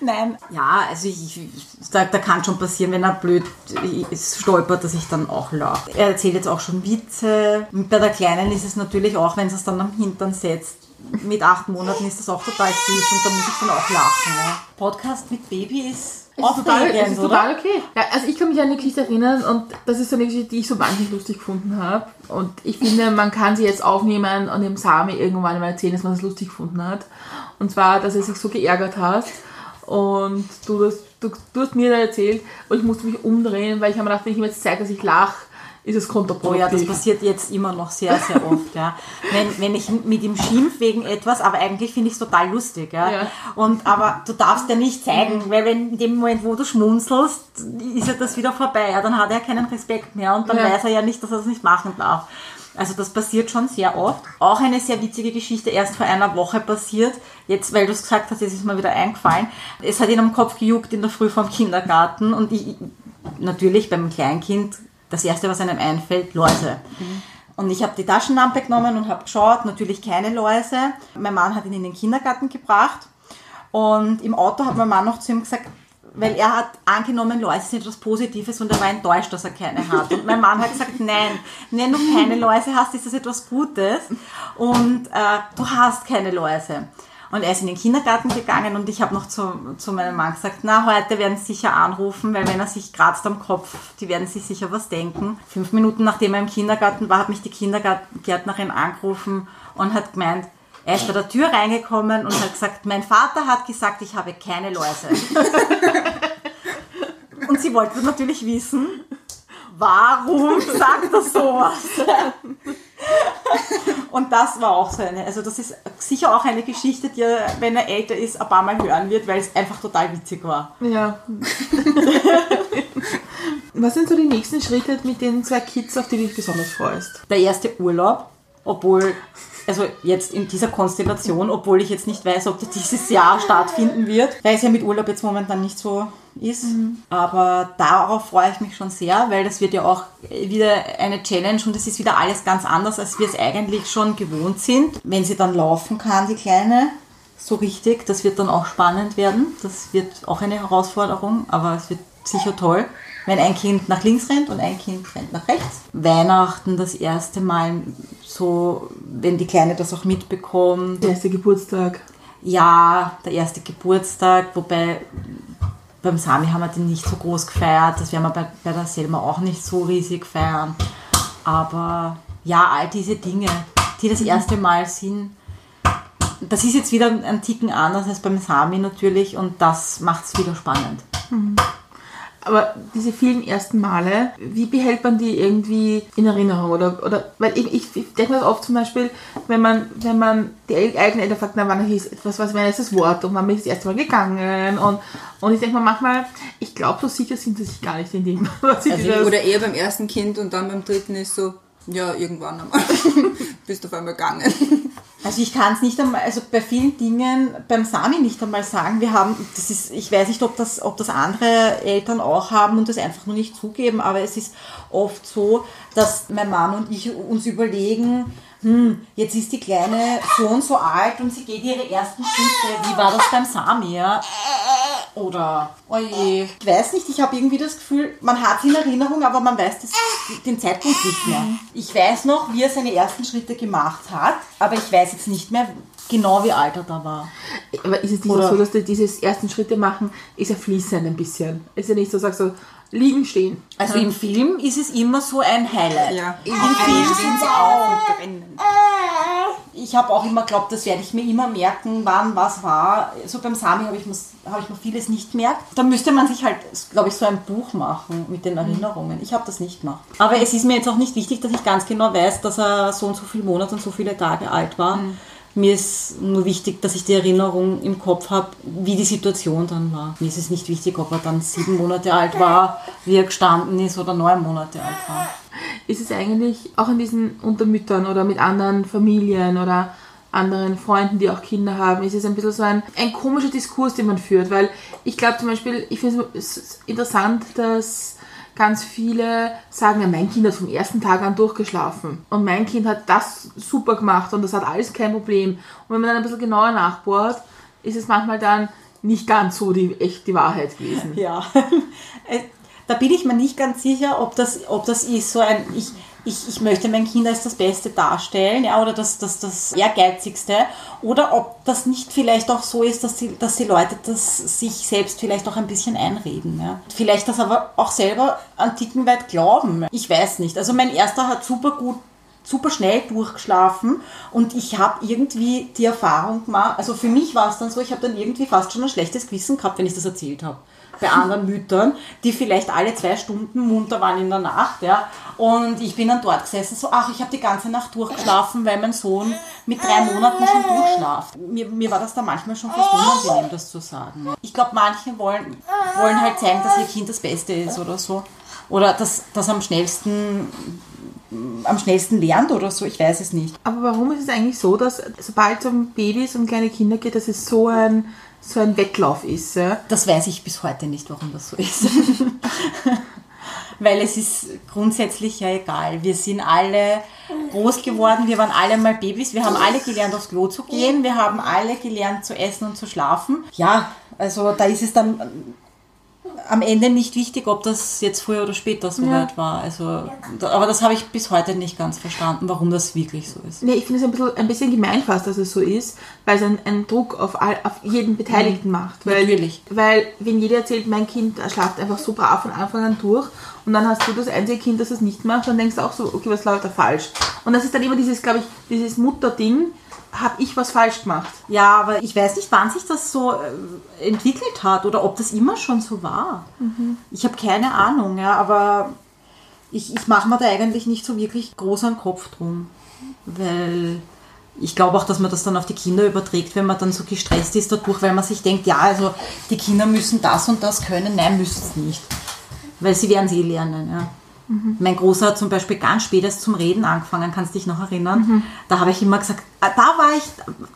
Nein, ja, also ich, ich da, da kann schon passieren, wenn er blöd ist, stolpert, dass ich dann auch lache. Er erzählt jetzt auch schon Witze. Und bei der Kleinen ist es natürlich auch, wenn sie es dann am Hintern setzt. Mit acht Monaten ist das auch total süß und da muss ich dann auch lachen. Ja. Podcast mit Baby ist
Es ist total, es ist total okay. Ja, also ich kann mich an eine Geschichte erinnern und das ist so eine Geschichte, die ich so wahnsinnig lustig gefunden habe. Und ich finde, man kann sie jetzt aufnehmen und dem Sami irgendwann mal erzählen, dass man es lustig gefunden hat. Und zwar, dass er sich so geärgert hat und du, das, du, du hast mir da erzählt und ich musste mich umdrehen, weil ich habe mir gedacht, wenn ich ihm jetzt zeige, dass ich lache, ist es
Oh
kontraproduktiv.
ja, das passiert jetzt immer noch sehr, sehr oft. Ja. Wenn, wenn ich mit ihm schimpf wegen etwas, aber eigentlich finde ich es total lustig. Ja.
Ja.
Und, aber du darfst ja nicht zeigen, weil wenn in dem Moment, wo du schmunzelst, ist ja das wieder vorbei. Ja. Dann hat er keinen Respekt mehr und dann
Ja.
weiß er ja nicht, dass er das nicht machen darf. Also das passiert schon sehr oft. Auch eine sehr witzige Geschichte, erst vor einer Woche passiert. Jetzt, weil du es gesagt hast, jetzt ist mir wieder eingefallen. Es hat ihn am Kopf gejuckt in der Früh vom Kindergarten und ich, natürlich beim Kleinkind das erste, was einem einfällt, Läuse. Und ich habe die Taschenlampe genommen und habe geschaut, natürlich keine Läuse. Mein Mann hat ihn in den Kindergarten gebracht und im Auto hat mein Mann noch zu ihm gesagt, weil er hat angenommen, Läuse sind etwas Positives und er war enttäuscht, dass er keine hat. Und mein Mann hat gesagt, nein, wenn du keine Läuse hast, ist das etwas Gutes und äh, du hast keine Läuse. Und er ist in den Kindergarten gegangen und ich habe noch zu, zu meinem Mann gesagt, na, heute werden sie sicher anrufen, weil wenn er sich kratzt am Kopf, die werden sich sicher was denken. Fünf Minuten nachdem er im Kindergarten war, hat mich die Kindergärtnerin angerufen und hat gemeint, er ist bei der Tür reingekommen und hat gesagt, mein Vater hat gesagt, ich habe keine Läuse. und sie wollte natürlich wissen, warum sagt er sowas? Und das war auch so eine, also das ist sicher auch eine Geschichte, die er, wenn er älter ist, ein paar Mal hören wird, weil es einfach total witzig war.
Ja. Was sind so die nächsten Schritte mit den zwei Kids, auf die du dich besonders freust?
Der erste Urlaub, obwohl, also jetzt in dieser Konstellation, obwohl ich jetzt nicht weiß, ob der dieses Jahr stattfinden wird, weil es ja mit Urlaub jetzt momentan nicht so ist. Aber darauf freue ich mich schon sehr, weil das wird ja auch wieder eine Challenge und es ist wieder alles ganz anders, als wir es eigentlich schon gewohnt sind. Wenn sie dann laufen kann, die Kleine, so richtig, das wird dann auch spannend werden. Das wird auch eine Herausforderung, aber es wird sicher toll. Wenn ein Kind nach links rennt und ein Kind rennt nach rechts. Weihnachten das erste Mal so, wenn die Kleine das auch mitbekommt.
Der erste Geburtstag.
Ja, der erste Geburtstag, wobei beim Sami haben wir den nicht so groß gefeiert. Das werden wir bei, bei der Selma auch nicht so riesig feiern. Aber ja, all diese Dinge, die das erste Mal sind, das ist jetzt wieder ein Ticken anders als beim Sami natürlich und das macht es wieder spannend.
Aber diese vielen ersten Male, wie behält man die irgendwie in Erinnerung? Oder, oder weil ich, ich, ich denke mir das oft zum Beispiel, wenn man, wenn man die eigenen Eltern fragt, na, wann hieß was, was wäre das Wort und wann bin ich das erste Mal gegangen? Und, und ich denke mir manchmal, ich glaube, so sicher sind sie sich gar nicht in dem, was sie
Also
das,
Oder eher beim ersten Kind und dann beim dritten ist so, ja, irgendwann einmal bist du auf einmal gegangen.
Also ich kann es nicht einmal, also bei vielen Dingen beim Sami nicht einmal sagen, wir haben, das ist, ich weiß nicht, ob das, ob das andere Eltern auch haben und das einfach nur nicht zugeben, aber es ist oft so, dass mein Mann und ich uns überlegen, hm, jetzt ist die Kleine so und so alt und sie geht ihre ersten Schritte. Wie war das beim Sami, ja? Oder, oje, ich weiß nicht, ich habe irgendwie das Gefühl, man hat sie in Erinnerung, aber man weiß das, den Zeitpunkt nicht mehr. Ich weiß noch, wie er seine ersten Schritte gemacht hat, aber ich weiß jetzt nicht mehr genau, wie alt er da war.
Aber ist es nicht
Oder-
so, dass du dieses ersten Schritte machen, ist ja fließend ein bisschen. Ist ja nicht so, sagst du, liegen, stehen.
Also im Film ist es immer so ein Highlight.
Ja.
Im Film sind sie auch.
brennen.
Ich habe auch immer geglaubt, das werde ich mir immer merken, wann was war. So beim Sami habe ich, habe ich mir vieles nicht gemerkt. Da müsste man sich halt, glaube ich, so ein Buch machen mit den Erinnerungen. Ich habe das nicht gemacht. Aber es ist mir jetzt auch nicht wichtig, dass ich ganz genau weiß, dass er so und so viele Monate und so viele Tage alt war. Mir ist nur wichtig, dass ich die Erinnerung im Kopf habe, wie die Situation dann war. Mir ist es nicht wichtig, ob er dann sieben Monate alt war, wie er gestanden ist oder neun Monate alt war.
Ist es eigentlich auch in diesen Untermüttern oder mit anderen Familien oder anderen Freunden, die auch Kinder haben, ist es ein bisschen so ein, ein komischer Diskurs, den man führt, weil ich glaube zum Beispiel, ich finde es interessant, dass ganz viele sagen, ja, mein Kind hat vom ersten Tag an durchgeschlafen und mein Kind hat das super gemacht und das hat alles kein Problem. Und wenn man dann ein bisschen genauer nachbohrt, ist es manchmal dann nicht ganz so die echt die Wahrheit gewesen.
Ja, Äh, da bin ich mir nicht ganz sicher, ob das, ob das ist so ein, ich, ich, ich möchte mein Kind als das Beste darstellen, ja, oder das, das, das Ehrgeizigste, oder ob das nicht vielleicht auch so ist, dass die, dass die Leute das sich selbst vielleicht auch ein bisschen einreden. Ja. Vielleicht das aber auch selber einen Ticken weit glauben. Ich weiß nicht. Also mein erster hat super gut super schnell durchgeschlafen und ich habe irgendwie die Erfahrung gemacht, also für mich war es dann so, ich habe dann irgendwie fast schon ein schlechtes Gewissen gehabt, wenn ich das erzählt habe. Bei anderen Müttern, die vielleicht alle zwei Stunden munter waren in der Nacht, ja. Und ich bin dann dort gesessen, so, ach, ich habe die ganze Nacht durchgeschlafen, weil mein Sohn mit drei Monaten schon durchschlaft. Mir, mir war das da manchmal schon fast unangenehm, das zu sagen. Ich glaube, manche wollen, wollen halt zeigen, dass ihr Kind das Beste ist oder so. Oder dass das am schnellsten am schnellsten lernt oder so, ich weiß es nicht.
Aber warum ist es eigentlich so, dass sobald es um Babys und kleine Kinder geht, dass es so ein, so ein Wettlauf ist? Ja?
Das weiß ich bis heute nicht, warum das so ist. Weil es ist grundsätzlich ja egal. Wir sind alle groß geworden, wir waren alle mal Babys, wir haben alle gelernt, aufs Klo zu gehen, wir haben alle gelernt zu essen und zu schlafen. Ja, also da ist es dann am Ende nicht wichtig, ob das jetzt früher oder später so weit war. Also, da- aber das habe ich bis heute nicht ganz verstanden, warum das wirklich so ist.
Nee, ich finde es ein bisschen, ein bisschen gemein fast, dass es so ist, weil es einen, einen Druck auf, all, auf jeden Beteiligten macht. Weil,
Natürlich.
Weil, wenn jeder erzählt, mein Kind schlaft einfach so brav von Anfang an durch und dann hast du das einzige Kind, das es nicht macht, dann denkst du auch so, okay, was läuft da falsch? Und das ist dann immer dieses, glaube ich, dieses Mutterding, habe ich was falsch gemacht?
Ja, aber ich weiß nicht, wann sich das so äh, entwickelt hat oder ob das immer schon so war. Ich habe keine Ahnung, ja, aber ich, ich mache mir da eigentlich nicht so wirklich groß einen Kopf drum. Weil ich glaube auch, dass man das dann auf die Kinder überträgt, wenn man dann so gestresst ist dadurch, weil man sich denkt, ja, also die Kinder müssen das und das können. Nein, müssen es nicht. Weil sie werden es eh lernen, ja. Mein Großer hat zum Beispiel ganz spät erst zum Reden angefangen, kannst dich noch erinnern? Da habe ich immer gesagt, ah, da war ich,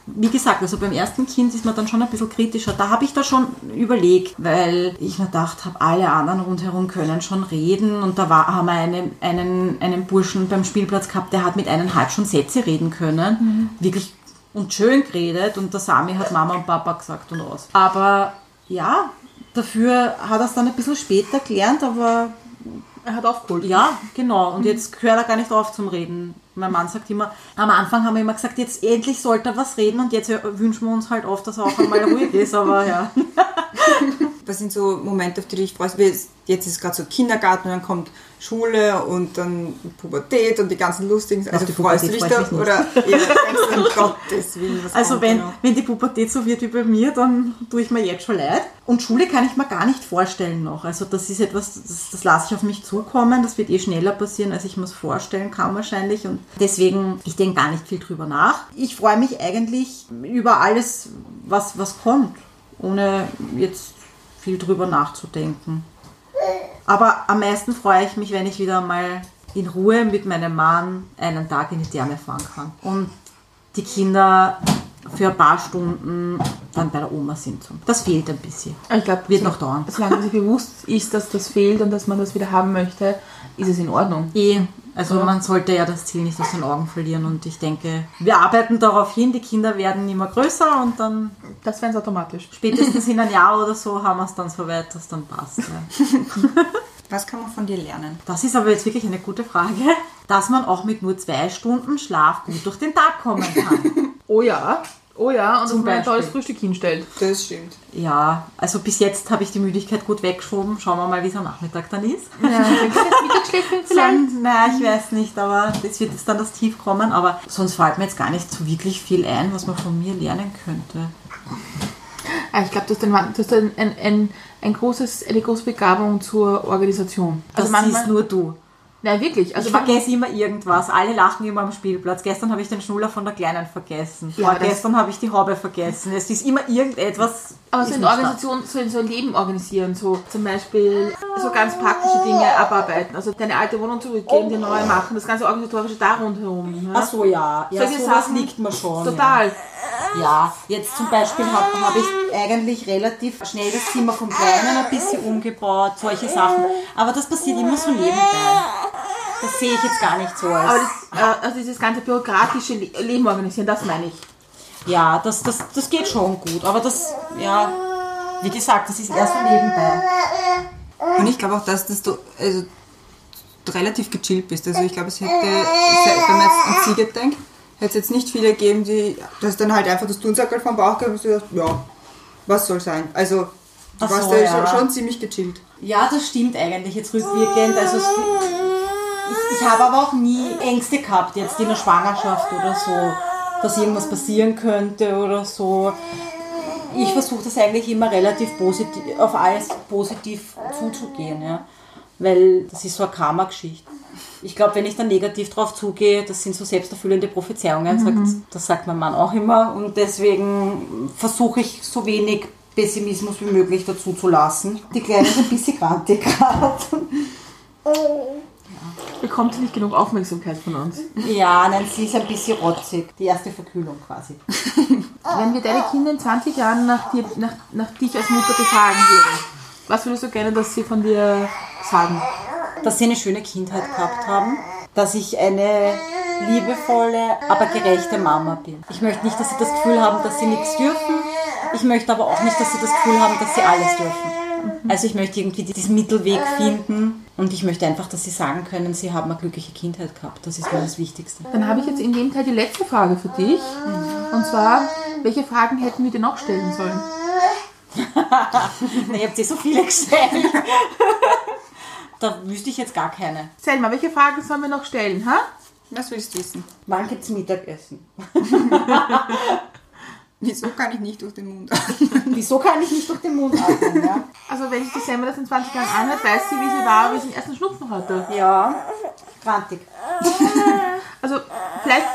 wie gesagt, also beim ersten Kind ist man dann schon ein bisschen kritischer. Da habe ich da schon überlegt, weil ich mir gedacht habe, alle anderen rundherum können schon reden. Und da war, haben wir einen, einen, einen Burschen beim Spielplatz gehabt, der hat mit eineinhalb schon Sätze reden können. Wirklich und schön geredet. Und der Sami hat Mama und Papa gesagt und aus. Aber ja, dafür hat er es dann ein bisschen später gelernt, aber
Er hat aufgeholt.
ja, genau. Und jetzt hört er gar nicht auf zum Reden. Mein Mann sagt immer, am Anfang haben wir immer gesagt, jetzt endlich sollte er was reden und jetzt wünschen wir uns halt oft, dass er auch einmal ruhig ist, aber ja.
Was sind so Momente, auf die freust? Wie Jetzt ist gerade so Kindergarten und dann kommt Schule und dann Pubertät und die ganzen lustigen Also
die
freust du dich
Pubertät
da? Oder eher denkst um Gottes Willen, was
Also wenn,
noch?
wenn die Pubertät so wird wie bei mir, dann tue ich mir jetzt schon leid. Und Schule kann ich mir gar nicht vorstellen noch. Also das ist etwas, das, das lasse ich auf mich zukommen. Das wird eh schneller passieren, als ich mir es vorstellen kann wahrscheinlich. Und deswegen, ich denke gar nicht viel drüber nach. Ich freue mich eigentlich über alles, was, was kommt, ohne jetzt viel drüber nachzudenken. Aber am meisten freue ich mich, wenn ich wieder mal in Ruhe mit meinem Mann einen Tag in die Therme fahren kann. Und die Kinder für ein paar Stunden dann bei der Oma sind. So. Das fehlt ein bisschen.
Ich glaube,
Wird noch dauern.
Solange sich bewusst ist, dass das fehlt und dass man das wieder haben möchte, ist es in Ordnung.
Eh, also man sollte ja das Ziel nicht aus den Augen verlieren und ich denke, wir arbeiten darauf hin, die Kinder werden immer größer und dann
Das wäre es automatisch.
spätestens in einem Jahr oder so haben wir es dann so weit, dass dann passt. Ja.
Was kann man von dir lernen?
Das ist aber jetzt wirklich eine gute Frage, dass man auch mit nur zwei Stunden Schlaf gut durch den Tag kommen kann.
Oh ja, oh ja, und
Zum
dass man ein tolles Frühstück hinstellt.
Das stimmt.
Ja, also bis jetzt habe ich die Müdigkeit gut weggeschoben. Schauen wir mal, wie es am Nachmittag dann ist.
Ja, Mittagsschläfchen vielleicht?
Naja, ich weiß nicht, aber es wird jetzt dann das Tief kommen. Aber sonst fällt mir jetzt gar nicht so wirklich viel ein, was man von mir lernen könnte.
Ah, Ich glaube, du hast, ein, ein, ein, großes, eine große Begabung zur Organisation.
Das
Also manchmal,
siehst nur du.
Nein, wirklich. Also
Ich vergesse immer irgendwas. Alle lachen immer am Spielplatz. Gestern habe ich den Schnuller von der Kleinen vergessen.
Ja,
Vorgestern habe ich die Haube vergessen. Es ist immer irgendetwas.
Aber so in. Organisation, so in so ein Leben organisieren, so zum Beispiel so ganz praktische Dinge abarbeiten. Also deine alte Wohnung zurückgeben, die neue machen, das ganze organisatorische da rundherum. Ne?
Ach so, ja. ja
Solche
sowas
Sachen-
liegt mir schon.
Total.
Ja. Ja, jetzt zum Beispiel habe hab ich eigentlich relativ schnell das Zimmer vom Kleinen ein bisschen umgebaut, solche Sachen. Aber das passiert immer so nebenbei. Das sehe ich jetzt gar nicht so als.
Aber das, äh, also dieses ganze bürokratische Le Leben organisieren, das meine ich.
ja, das, das, das geht schon gut. Aber das, ja, wie gesagt, das ist erst so nebenbei.
Und ich glaube auch, dass, dass du also, relativ gechillt bist. Also ich glaube, es hätte, wenn man jetzt an Siege denkt, hätte es jetzt nicht viele gegeben, die das dann halt einfach das Tonsackel vom Bauch gehabt und du dachtest, ja, was soll sein. Also du
Ach
warst
so,
da
ja.
schon, schon ziemlich gechillt.
Ja, das stimmt eigentlich jetzt rückwirkend. Also es, ich, ich habe aber auch nie Ängste gehabt, jetzt in der Schwangerschaft oder so, dass irgendwas passieren könnte oder so. Ich versuche das eigentlich immer relativ positiv, auf alles positiv zuzugehen, ja. Weil das ist so eine Karma-Geschichte. Ich glaube, wenn ich dann negativ drauf zugehe, das sind so selbsterfüllende Prophezeiungen, sagt, das sagt mein Mann auch immer. Und deswegen versuche ich so wenig Pessimismus wie möglich dazu zu lassen. Die Kleine ist ein bisschen grantig gerade.
Bekommt sie nicht genug Aufmerksamkeit von uns.
Ja, nein, sie ist ein bisschen rotzig. Die erste Verkühlung quasi.
Wenn wir deine Kinder in 20 Jahren nach, dir, nach, nach dich als Mutter befragen würden, was würdest du gerne, dass sie von dir sagen?
Dass sie eine schöne Kindheit gehabt haben. Dass ich eine liebevolle, aber gerechte Mama bin. Ich möchte nicht, dass sie das Gefühl haben, dass sie nichts dürfen. Ich möchte aber auch nicht, dass sie das Gefühl haben, dass sie alles dürfen. Also ich möchte irgendwie diesen Mittelweg finden und ich möchte einfach, dass sie sagen können, sie haben eine glückliche Kindheit gehabt. Das ist mir das Wichtigste.
Dann habe ich jetzt in dem Teil die letzte Frage für dich. Und zwar, welche Fragen hätten wir dir noch stellen sollen?
Na, ihr habt eh so viele gestellt. Da wüsste ich jetzt gar keine.
Selma, welche Fragen sollen wir noch stellen? Ha?
Was willst du wissen?
Wann gibt's Mittagessen?
Wieso kann ich nicht durch den Mund?
Wieso kann ich nicht durch den Mund atmen? Ja,
Also wenn sich die Selma das in 20 Jahren anhört, weiß sie, wie sie war, wie sie den ersten Schnupfen hatte.
ja. grantig.
Also vielleicht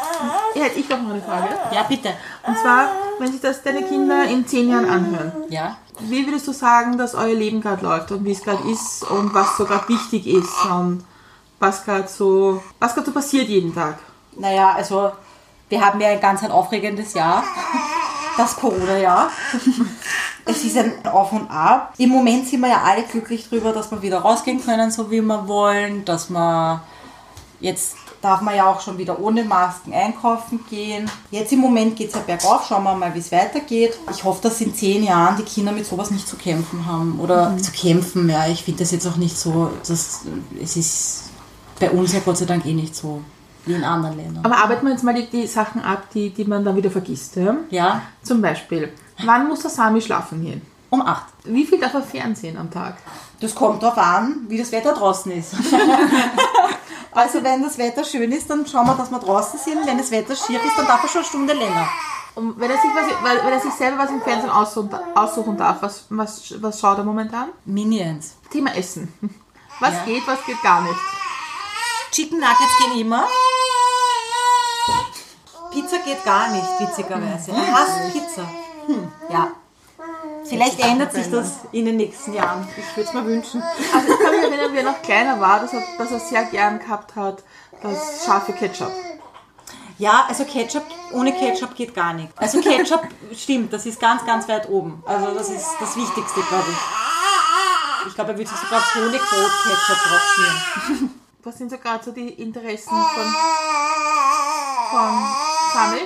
hätte ich doch noch eine Frage.
Ja, bitte.
Und zwar, wenn sich das deine Kinder in 10 Jahren anhören,
Ja.
wie würdest du sagen, dass euer Leben gerade läuft und wie es gerade ist und was so gerade wichtig ist und was gerade so, was gerade so passiert jeden Tag?
Naja, also wir haben ja ein ganz ein aufregendes Jahr. Das Corona-Jahr. Es ist ein Auf und Ab. Im Moment sind wir ja alle glücklich drüber, dass wir wieder rausgehen können, so wie wir wollen, dass wir jetzt darf man ja auch schon wieder ohne Masken einkaufen gehen. Jetzt im Moment geht es ja bergauf, schauen wir mal, wie es weitergeht. Ich hoffe, dass in zehn Jahren die Kinder mit sowas nicht zu kämpfen haben. Oder zu kämpfen, ja, ich finde das jetzt auch nicht so, dass, es ist bei uns ja Gott sei Dank eh nicht so wie in anderen Ländern.
Aber arbeiten wir jetzt mal die, die Sachen ab, die, die man dann wieder vergisst. Ja?
Ja,
Zum Beispiel, wann muss der Sami schlafen gehen?
um acht.
Wie viel darf er fernsehen am Tag?
Das kommt darauf an, wie das Wetter draußen ist. also wenn das Wetter schön ist, dann schauen wir, dass wir draußen sind. Wenn das Wetter schier ist, dann darf er schon eine Stunde länger.
Und wenn er sich, was, weil- wenn er sich selber was im Fernsehen aussuchen, aussuchen darf, was, was, was schaut er momentan?
Minions.
Thema Essen. Was
Ja.
geht, was geht gar nicht.
Chicken Nuggets gehen immer. Pizza geht gar nicht, witzigerweise. Er hasst Pizza. Hm, ja. Vielleicht ändert sich das in den nächsten Jahren. Ich würde es mir wünschen.
Also ich kann mich erinnern, wie er noch kleiner war, dass er, dass er sehr gern gehabt hat, das scharfe Ketchup.
Ja, also Ketchup, ohne Ketchup geht gar nicht. Also Ketchup stimmt, das ist ganz, ganz weit oben. Also das ist das Wichtigste, glaube ich. Ich glaube, er würde sich sogar aufs Honigbrot Ketchup draufschmieren.
Was sind so gerade so die Interessen von, von Sami?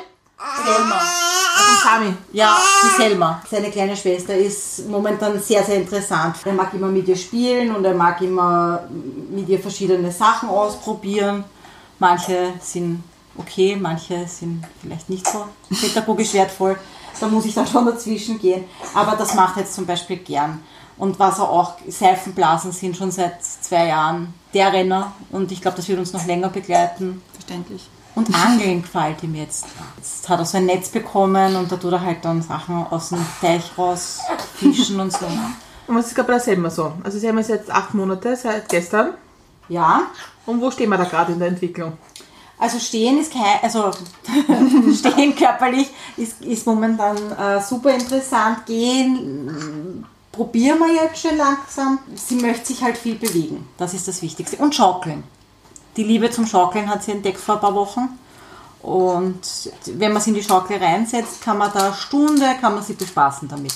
Selma.
Von Sami.
Ja, die Selma. Seine kleine Schwester ist momentan sehr, sehr interessant. Er mag immer mit ihr spielen und er mag immer mit ihr verschiedene Sachen ausprobieren. Manche sind okay, manche sind vielleicht nicht so pädagogisch wertvoll. Da muss ich dann schon dazwischen gehen. Aber das macht er jetzt zum Beispiel gern. Und was er auch, Seifenblasen sind schon seit zwei Jahren der Renner. Und ich glaube, das wird uns noch länger begleiten.
Verständlich.
Und Angeln gefällt ihm jetzt. Jetzt hat er so ein Netz bekommen und da tut er halt dann Sachen aus dem Teich raus fischen und so.
Und was ist gerade bei der Selma so? Also Selma ist jetzt acht Monate seit gestern.
Ja,
Und wo stehen wir da gerade in der Entwicklung?
also stehen ist kein, also stehen körperlich ist, ist momentan äh, super interessant. Gehen probieren wir jetzt schon langsam. Sie möchte sich halt viel bewegen. Das ist das Wichtigste. Und schaukeln. Die Liebe zum Schaukeln hat sie entdeckt vor ein paar Wochen. Und wenn man sie in die Schaukel reinsetzt, kann man da eine Stunde, kann man sie bespaßen damit.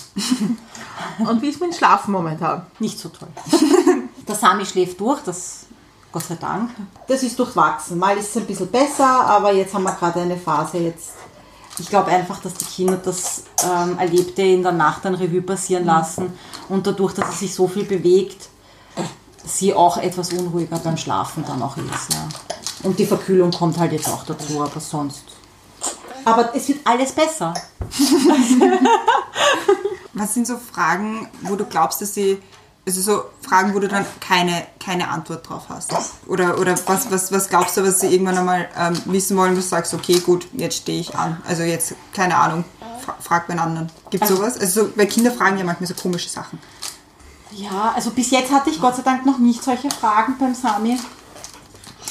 Und wie ist mit dem Schlafen momentan?
Nicht so toll. Der Sami schläft durch, das Gott sei Dank. Das ist durchwachsen. Mal ist es ein bisschen besser, aber jetzt haben wir gerade eine Phase jetzt. Ich glaube einfach, dass die Kinder das ähm, Erlebte in der Nacht ein Revue passieren lassen und dadurch, dass sie sich so viel bewegt, sie auch etwas unruhiger beim Schlafen dann auch ist. Ja. Und die Verkühlung kommt halt jetzt auch dazu, aber sonst. Aber es wird alles besser.
Was sind so Fragen, wo du glaubst, dass sie, also so Fragen, wo du dann keine, keine Antwort drauf hast? Oder, oder was, was, was glaubst du, was sie irgendwann einmal ähm, wissen wollen, wo du sagst, okay, gut, jetzt stehe ich an. Also jetzt, keine Ahnung, fra frag einen anderen. Gibt sowas? Also, so, weil Kinder fragen ja manchmal so komische Sachen.
Ja, also bis jetzt hatte ich Gott sei Dank noch nicht solche Fragen beim Sami.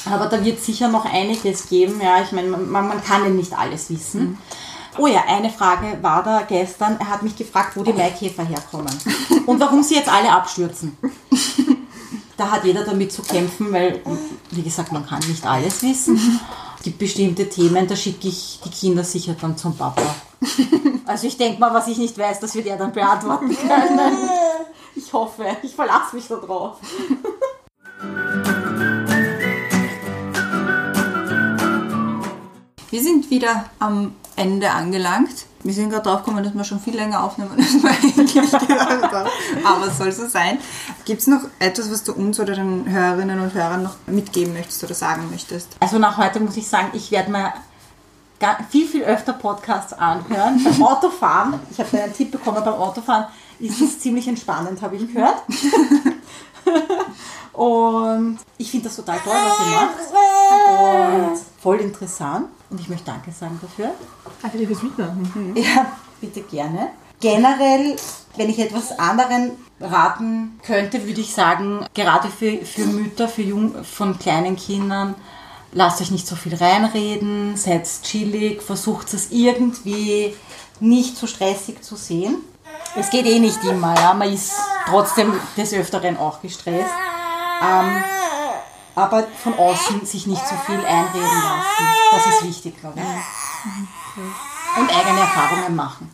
Aber da wird sicher noch einiges geben. Ja, ich meine, man, man kann ja nicht alles wissen. Oh ja, eine Frage war da gestern. Er hat mich gefragt, wo die Maikäfer herkommen und warum sie jetzt alle abstürzen. Da hat jeder damit zu kämpfen, weil, wie gesagt, man kann nicht alles wissen. Es gibt bestimmte Themen, da schicke ich die Kinder sicher dann zum Papa. Also ich denke mal, was ich nicht weiß, das wird er dann beantworten können. Ich hoffe, ich verlasse mich da drauf.
Wir sind wieder am Ende angelangt. Wir sind gerade drauf gekommen, dass wir schon viel länger aufnehmen, als wir eigentlich gedacht haben. Aber es soll so sein. Gibt es noch etwas, was du uns oder den Hörerinnen und Hörern noch mitgeben möchtest oder sagen möchtest?
Also nach heute muss ich sagen, ich werde mir viel, viel öfter Podcasts anhören. Beim Autofahren, ich habe einen Tipp bekommen, beim Autofahren ist es ziemlich entspannend, habe ich gehört. Und ich finde das total toll, was ihr macht. Und voll interessant. Und ich möchte Danke sagen dafür.
Danke dir fürs Mitmachen.
Ja, bitte gerne. Generell, wenn ich etwas anderen raten könnte, würde ich sagen, gerade für, für Mütter, für Jung, von kleinen Kindern, lasst euch nicht so viel reinreden, seid chillig, versucht es irgendwie nicht so stressig zu sehen. Es geht eh nicht immer, ja, man ist trotzdem des Öfteren auch gestresst. Ähm, aber von außen sich nicht so viel einreden lassen. Das ist wichtig, glaube ich. Und eigene Erfahrungen machen.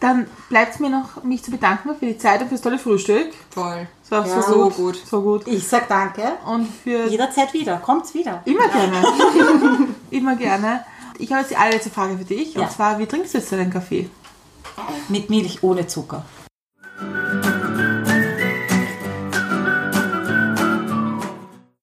Dann bleibt es mir noch, mich zu bedanken für die Zeit und fürs tolle Frühstück.
Voll.
Es war
Ja.
so,
So
gut.
gut.
So gut.
Ich sag danke.
Und für
Jederzeit wieder. Kommt's wieder.
immer gerne. immer gerne. Ich habe jetzt die allerletzte Frage für dich.
Ja.
Und zwar, wie trinkst du jetzt deinen Kaffee?
Mit Milch ohne Zucker.